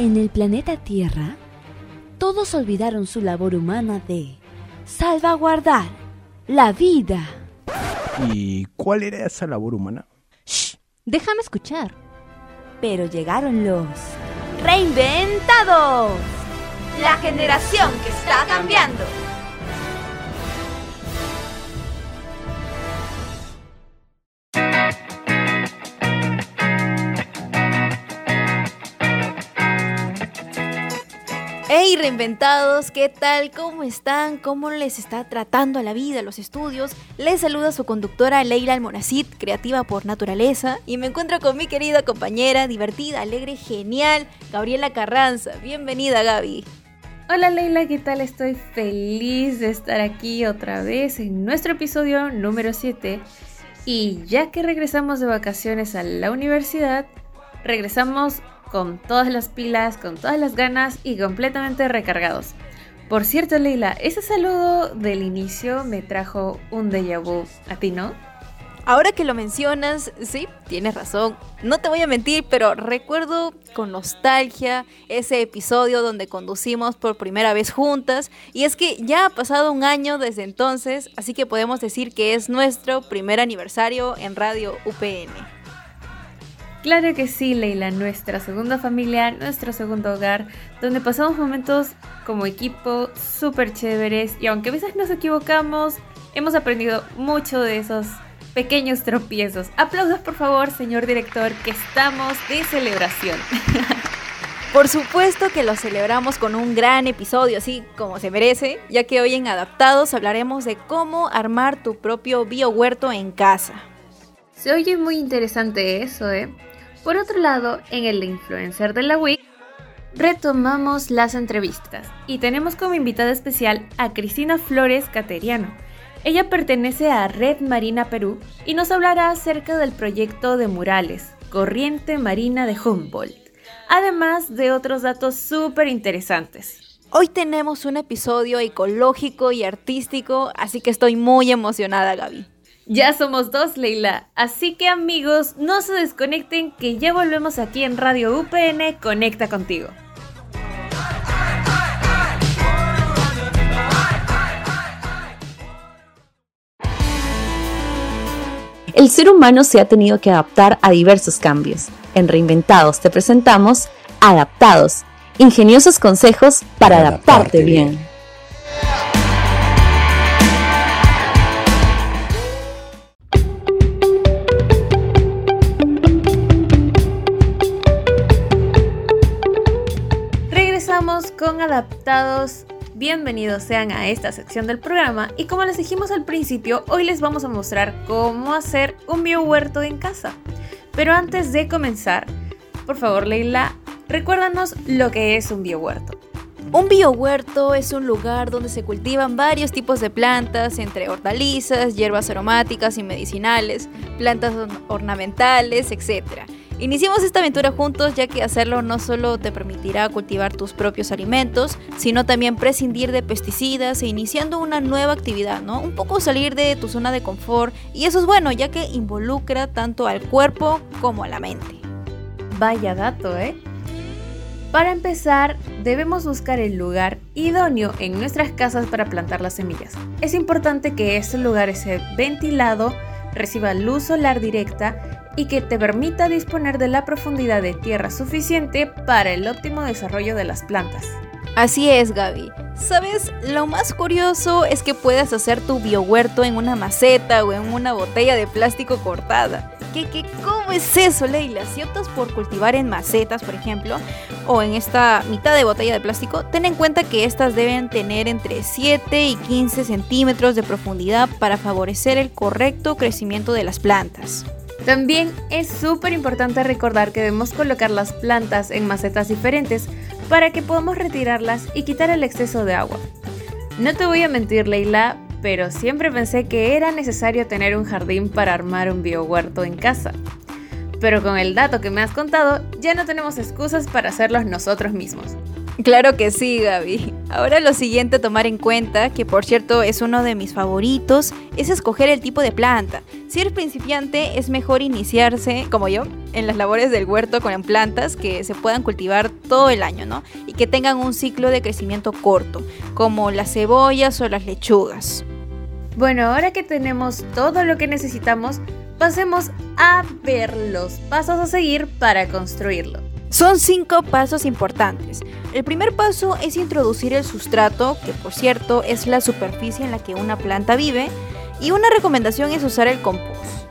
En el planeta Tierra, todos olvidaron su labor humana de salvaguardar la vida. ¿Y cuál era esa labor humana? Shh, déjame escuchar. Pero llegaron los reinventados. La generación que está cambiando. Hey reinventados, ¿qué tal? ¿Cómo están? ¿Cómo les está tratando la vida, los estudios? Les saluda su conductora Leila Almonacid, creativa por naturaleza, y me encuentro con mi querida compañera, divertida, alegre, genial, Gabriela Carranza. Bienvenida, Gaby. Hola Leila, ¿qué tal? Estoy feliz de estar aquí otra vez en nuestro episodio número 7. Y ya que regresamos de vacaciones a la universidad, regresamos con todas las pilas, con todas las ganas y completamente recargados. Por cierto, Leila, ese saludo del inicio me trajo un déjà vu. ¿A ti no? Ahora que lo mencionas, sí, tienes razón. No te voy a mentir, pero recuerdo con nostalgia ese episodio donde conducimos por primera vez juntas. Y es que ya ha pasado un año desde entonces, así que podemos decir que es nuestro primer aniversario en Radio UPN. Claro que sí, Leila, nuestra segunda familia, nuestro segundo hogar, donde pasamos momentos como equipo súper chéveres y aunque a veces nos equivocamos, hemos aprendido mucho de esos pequeños tropiezos. Aplausos por favor, señor director, que estamos de celebración. Por supuesto que lo celebramos con un gran episodio, así como se merece, ya que hoy en Adaptados hablaremos de cómo armar tu propio biohuerto en casa. Se oye muy interesante eso, ¿eh? Por otro lado, en el Influencer de la Week, retomamos las entrevistas y tenemos como invitada especial a Cristina Flores Cateriano. Ella pertenece a Red Marina Perú y nos hablará acerca del proyecto de murales, Corriente Marina de Humboldt, además de otros datos súper interesantes. Hoy tenemos un episodio ecológico y artístico, así que estoy muy emocionada, Gaby. Ya somos dos, Leila. Así que amigos, no se desconecten que ya volvemos aquí en Radio UPN Conecta contigo. El ser humano se ha tenido que adaptar a diversos cambios. En Reinventados te presentamos Adaptados, ingeniosos consejos para, adaptarte, bien. Adaptados. Bienvenidos sean a esta sección del programa y como les dijimos al principio, hoy les vamos a mostrar cómo hacer un biohuerto en casa. Pero antes de comenzar, por favor Leila, recuérdanos lo que es un biohuerto. Un biohuerto es un lugar donde se cultivan varios tipos de plantas, entre hortalizas, hierbas aromáticas y medicinales, plantas ornamentales, etc Iniciemos esta aventura juntos ya que hacerlo no solo te permitirá cultivar tus propios alimentos, sino también prescindir de pesticidas e iniciando una nueva actividad, ¿no? Un poco salir de tu zona de confort y eso es bueno ya que involucra tanto al cuerpo como a la mente. Vaya dato, ¿eh? Para empezar, debemos buscar el lugar idóneo en nuestras casas para plantar las semillas. Es importante que este lugar esté ventilado, reciba luz solar directa y que te permita disponer de la profundidad de tierra suficiente para el óptimo desarrollo de las plantas. Así es, Gaby. ¿Sabes? Lo más curioso es que puedas hacer tu biohuerto en una maceta o en una botella de plástico cortada. ¿Qué, qué, ¿Cómo es eso, Leila? Si optas por cultivar en macetas, por ejemplo, o en esta mitad de botella de plástico, ten en cuenta que estas deben tener entre 7 y 15 centímetros de profundidad para favorecer el correcto crecimiento de las plantas. También es súper importante recordar que debemos colocar las plantas en macetas diferentes para que podamos retirarlas y quitar el exceso de agua. No te voy a mentir, Leila, pero siempre pensé que era necesario tener un jardín para armar un biohuerto en casa. Pero con el dato que me has contado, ya no tenemos excusas para hacerlos nosotros mismos. Claro que sí, Gaby. Ahora lo siguiente a tomar en cuenta, que por cierto es uno de mis favoritos, es escoger el tipo de planta. Si eres principiante, es mejor iniciarse, como yo, en las labores del huerto con plantas que se puedan cultivar todo el año, ¿no? Y que tengan un ciclo de crecimiento corto, como las cebollas o las lechugas. Bueno, ahora que tenemos todo lo que necesitamos, pasemos a ver los pasos a seguir para construirlo. Son cinco pasos importantes. El primer paso es introducir el sustrato, que por cierto es la superficie en la que una planta vive, y una recomendación es usar el compost.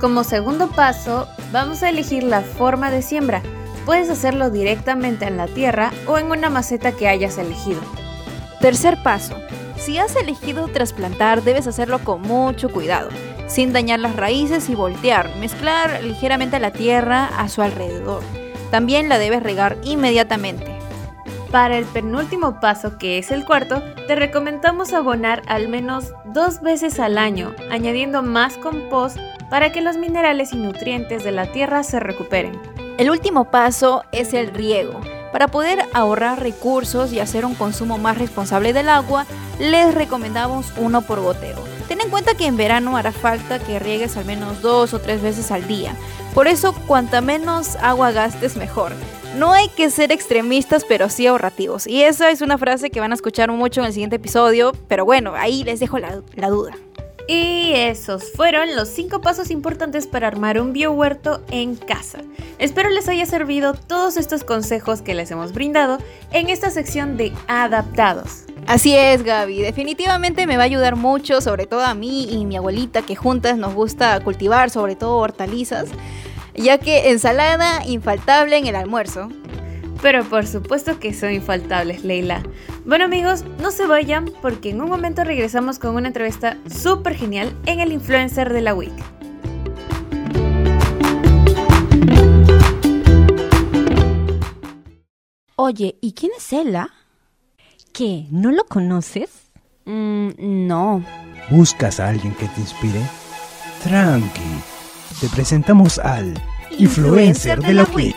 Como segundo paso, vamos a elegir la forma de siembra. Puedes hacerlo directamente en la tierra o en una maceta que hayas elegido. Tercer paso. Si has elegido trasplantar, debes hacerlo con mucho cuidado, sin dañar las raíces y voltear, mezclar ligeramente la tierra a su alrededor. También la debes regar inmediatamente. Para el penúltimo paso, que es el cuarto, te recomendamos abonar al menos dos veces al año, añadiendo más compost para que los minerales y nutrientes de la tierra se recuperen. El último paso es el riego. Para poder ahorrar recursos y hacer un consumo más responsable del agua, les recomendamos uno por goteo. Ten en cuenta que en verano hará falta que riegues al menos dos o tres veces al día. Por eso, cuanta menos agua gastes, mejor. No hay que ser extremistas, pero sí ahorrativos. Y esa es una frase que van a escuchar mucho en el siguiente episodio, pero bueno, ahí les dejo la, duda. Y esos fueron los 5 pasos importantes para armar un biohuerto en casa. Espero les haya servido todos estos consejos que les hemos brindado en esta sección de adaptados. Así es, Gaby. Definitivamente me va a ayudar mucho, sobre todo a mí y mi abuelita, que juntas nos gusta cultivar, sobre todo hortalizas, ya que ensalada infaltable en el almuerzo. Pero por supuesto que son infaltables, Leila. Bueno amigos, no se vayan porque en un momento regresamos con una entrevista súper genial en el influencer de la week. Oye, ¿y quién es Ella? ¿Qué? ¿No lo conoces? Mm, no. ¿Buscas a alguien que te inspire? Tranqui. Te presentamos al influencer, de la week.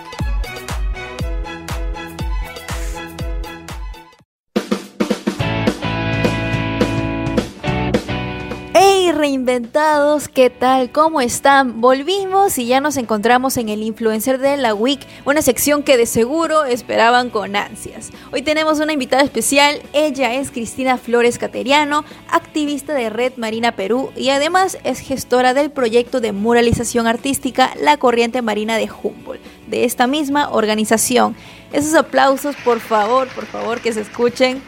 Reinventados, ¿qué tal? ¿Cómo están? Volvimos y ya nos encontramos en el Influencer de la Week, una sección que de seguro esperaban con ansias. Hoy tenemos una invitada especial, ella es Cristina Flores Cateriano, activista de Red Marina Perú y además es gestora del proyecto de muralización artística La Corriente Marina de Humboldt, de esta misma organización. Esos aplausos, por favor, por favor, que se escuchen.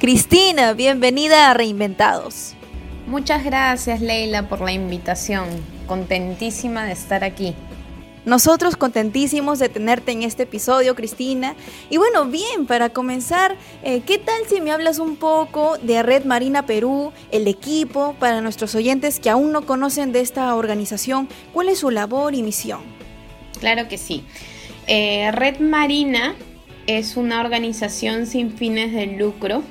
Cristina, bienvenida a Reinventados. Muchas gracias Leila por la invitación, contentísima de estar aquí. Nosotros contentísimos de tenerte en este episodio, Cristina. Y bueno, bien, para comenzar, eh, ¿qué tal si me hablas un poco de Red Marina Perú, el equipo, para nuestros oyentes que aún no conocen de esta organización? ¿Cuál es su labor y misión? Claro que sí. Eh, Red Marina es una organización sin fines de lucro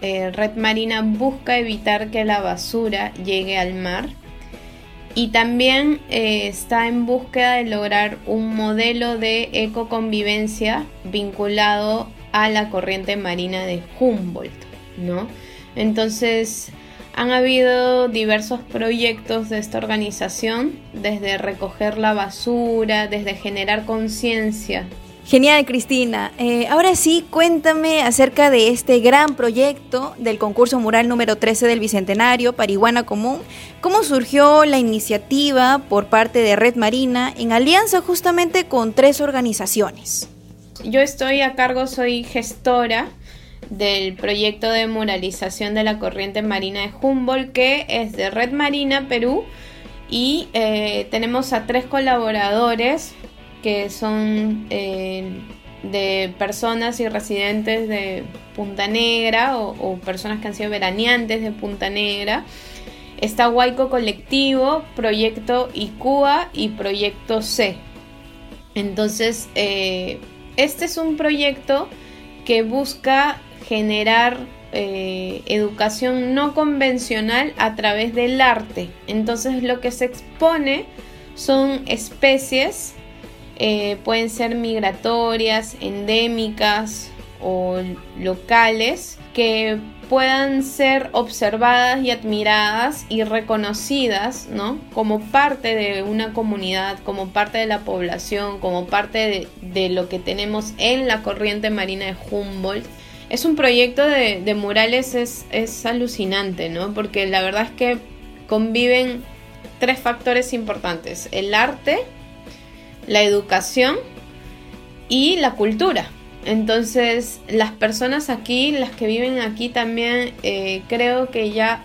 eh, Red Marina busca evitar que la basura llegue al mar y también eh, está en búsqueda de lograr un modelo de ecoconvivencia vinculado a la corriente marina de Humboldt, ¿no? Entonces, han habido diversos proyectos de esta organización, desde recoger la basura, desde generar conciencia Genial, Cristina. Eh, ahora sí, cuéntame acerca de este gran proyecto del concurso mural número 13 del Bicentenario, Parihuana Común. ¿Cómo surgió la iniciativa por parte de Red Marina en alianza justamente con tres organizaciones? Yo estoy a cargo, soy gestora del proyecto de muralización de la corriente marina de Humboldt, que es de Red Marina Perú, y eh, tenemos a tres colaboradores que son eh, de personas y residentes de Punta Negra o, personas que han sido veraneantes de Punta Negra. Está Huayco Colectivo, Proyecto ICUA y Proyecto C. Entonces, eh, este es un proyecto que busca generar eh, educación no convencional a través del arte. Entonces, lo que se expone son especies eh, pueden ser migratorias, endémicas o locales que puedan ser observadas y admiradas y reconocidas, ¿no? Como parte de una comunidad, como parte de la población, como parte de, lo que tenemos en la corriente marina de Humboldt. Es un proyecto de, murales, es, es alucinante, ¿no? Porque la verdad es que conviven tres factores importantes, el arte, la educación y la cultura. Entonces, las personas aquí, las que viven aquí también, eh, creo que ya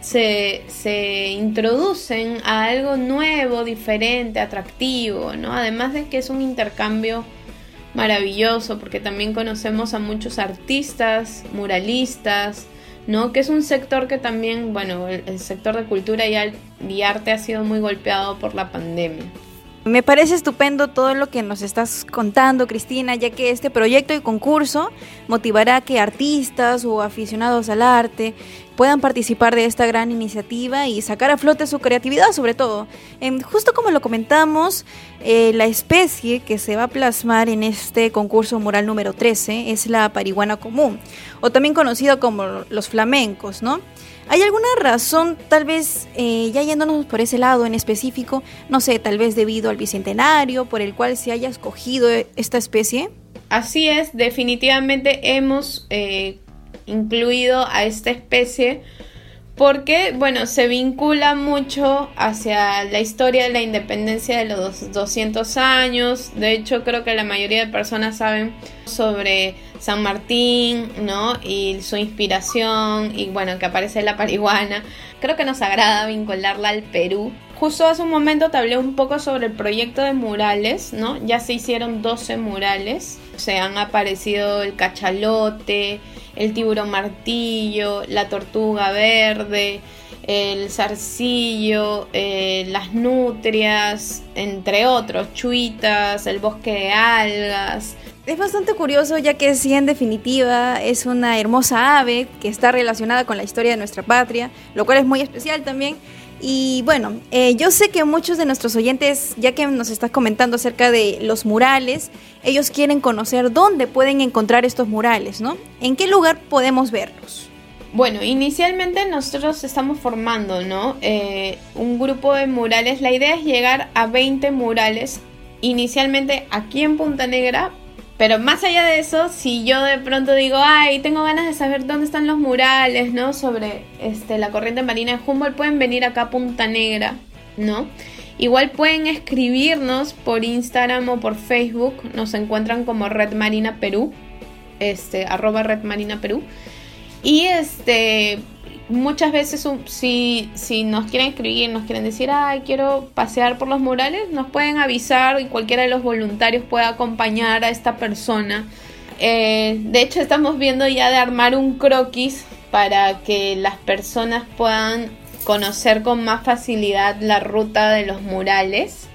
se, se, introducen a algo nuevo, diferente, atractivo, ¿no? Además de que es un intercambio maravilloso, porque también conocemos a muchos artistas, muralistas, ¿no? Que es un sector que también, bueno, el, sector de cultura y arte ha sido muy golpeado por la pandemia. Me parece estupendo todo lo que nos estás contando, Cristina, ya que este proyecto y concurso motivará que artistas o aficionados al arte puedan participar de esta gran iniciativa y sacar a flote su creatividad sobre todo. Em, justo como lo comentamos, eh, la especie que se va a plasmar en este concurso mural número 13 es la parihuana común, o también conocido como los flamencos, ¿no? ¿Hay alguna razón, tal vez eh, ya yéndonos por ese lado en específico, no sé, tal vez debido al bicentenario por el cual se haya escogido esta especie? Así es, definitivamente hemos eh, incluido a esta especie porque, bueno, se vincula mucho hacia la historia de la independencia de los 200 años. De hecho, creo que la mayoría de personas saben sobre San Martín, ¿no? Y su inspiración, y bueno, que aparece la parihuana. Creo que nos agrada vincularla al Perú. Justo hace un momento te hablé un poco sobre el proyecto de murales, ¿no? Ya se hicieron 12 murales. Se han aparecido el cachalote, el tiburón martillo, la tortuga verde, el zarcillo, eh, las nutrias, entre otros, chuitas, el bosque de algas. Es bastante curioso ya que sí en definitiva es una hermosa ave que está relacionada con la historia de nuestra patria, lo cual es muy especial también. Y bueno, eh, yo sé que muchos de nuestros oyentes, ya que nos estás comentando acerca de los murales, ellos quieren conocer dónde pueden encontrar estos murales, ¿no? ¿En qué lugar podemos verlos? Bueno, inicialmente nosotros estamos formando, ¿no? Eh, un grupo de murales. La idea es llegar a 20 murales, inicialmente aquí en Punta Negra, pero más allá de eso, si yo de pronto digo, ay, tengo ganas de saber dónde están los murales, ¿no? Sobre este, la corriente marina de Humboldt, pueden venir acá a Punta Negra, ¿no? Igual pueden escribirnos por Instagram o por Facebook, nos encuentran como Red Marina Perú, este, arroba Red Marina Perú. Y este, muchas veces si, si nos quieren escribir, nos quieren decir, ay, quiero pasear por los murales, nos pueden avisar y cualquiera de los voluntarios puede acompañar a esta persona. Eh, de hecho, estamos viendo ya de armar un croquis para que las personas puedan conocer con más facilidad la ruta de los murales.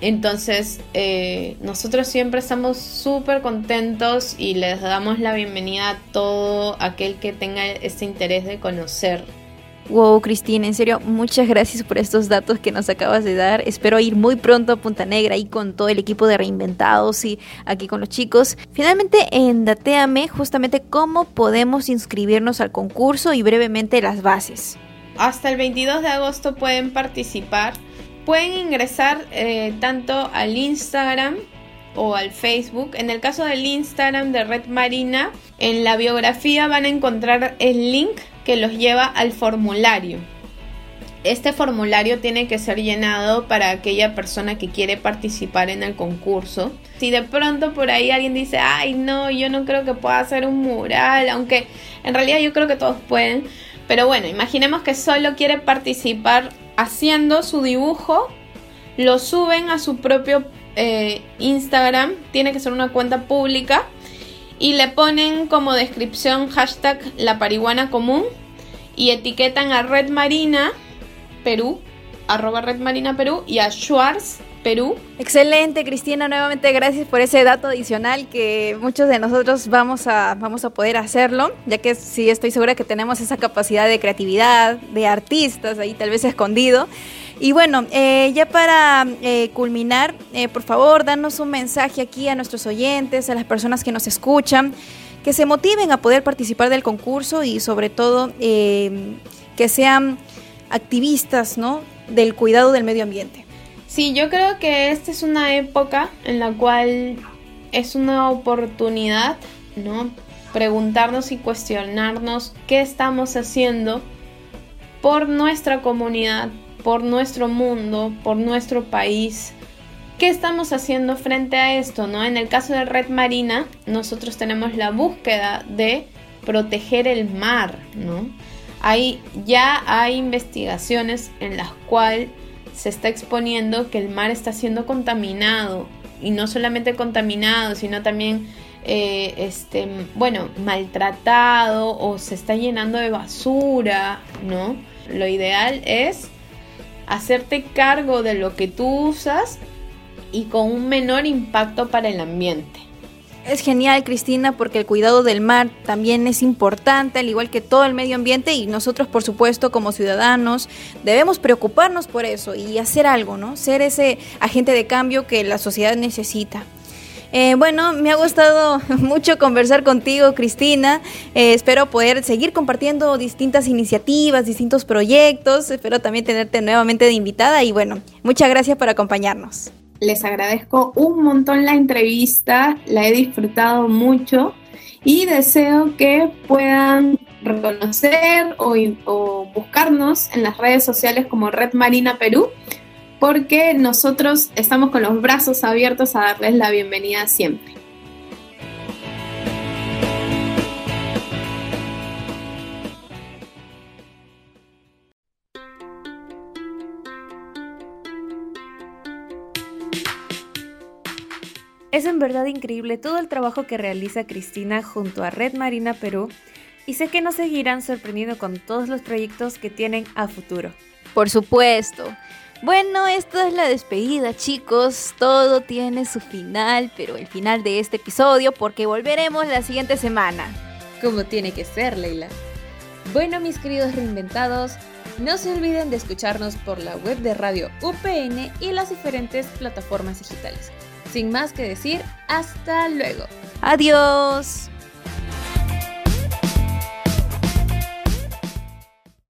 Entonces, eh, nosotros siempre estamos súper contentos y les damos la bienvenida a todo aquel que tenga este interés de conocer. Wow, Cristina, en serio, muchas gracias por estos datos que nos acabas de dar. Espero ir muy pronto a Punta Negra y con todo el equipo de Reinventados y aquí con los chicos. Finalmente, en Dateame, justamente cómo podemos inscribirnos al concurso y brevemente las bases. Hasta el 22 de agosto pueden participar Pueden ingresar eh, tanto al Instagram o al Facebook. En el caso del Instagram de Red Marina, en la biografía van a encontrar el link que los lleva al formulario. Este formulario tiene que ser llenado para aquella persona que quiere participar en el concurso. Si de pronto por ahí alguien dice, ay no, yo no creo que pueda hacer un mural, aunque en realidad yo creo que todos pueden. Pero bueno, imaginemos que solo quiere participar haciendo su dibujo, lo suben a su propio eh, Instagram, tiene que ser una cuenta pública, y le ponen como descripción hashtag la parihuana común y etiquetan a Red Marina Perú, arroba Red Marina Perú y a Schwartz Perú. Excelente, Cristina. Nuevamente gracias por ese dato adicional que muchos de nosotros vamos a, vamos a poder hacerlo, ya que sí estoy segura que tenemos esa capacidad de creatividad, de artistas ahí tal vez escondido. Y bueno, eh, ya para eh, culminar, eh, por favor, danos un mensaje aquí a nuestros oyentes, a las personas que nos escuchan. que se motiven a poder participar del concurso y sobre todo eh, que sean activistas ¿no? del cuidado del medio ambiente. Sí, yo creo que esta es una época en la cual es una oportunidad, ¿no? Preguntarnos y cuestionarnos qué estamos haciendo por nuestra comunidad, por nuestro mundo, por nuestro país. ¿Qué estamos haciendo frente a esto, no? En el caso de Red Marina, nosotros tenemos la búsqueda de proteger el mar, ¿no? Hay, ya hay investigaciones en las cuales se está exponiendo que el mar está siendo contaminado y no solamente contaminado, sino también eh, este, bueno, maltratado o se está llenando de basura, ¿no? Lo ideal es hacerte cargo de lo que tú usas y con un menor impacto para el ambiente. Es genial, Cristina, porque el cuidado del mar también es importante, al igual que todo el medio ambiente, y nosotros, por supuesto, como ciudadanos, debemos preocuparnos por eso y hacer algo, ¿no? Ser ese agente de cambio que la sociedad necesita. Eh, bueno, me ha gustado mucho conversar contigo, Cristina. Eh, espero poder seguir compartiendo distintas iniciativas, distintos proyectos. Espero también tenerte nuevamente de invitada y bueno, muchas gracias por acompañarnos. Les agradezco un montón la entrevista, la he disfrutado mucho y deseo que puedan reconocer o, buscarnos en las redes sociales como Red Marina Perú, porque nosotros estamos con los brazos abiertos a darles la bienvenida siempre. Es en verdad increíble todo el trabajo que realiza Cristina junto a Red Marina Perú y sé que nos seguirán sorprendiendo con todos los proyectos que tienen a futuro. Por supuesto. Bueno, esto es la despedida, chicos. Todo tiene su final, pero el final de este episodio porque volveremos la siguiente semana. Como tiene que ser, Leila. Bueno, mis queridos reinventados, no se olviden de escucharnos por la web de Radio UPN y las diferentes plataformas digitales. Sin más que decir, hasta luego. Adiós.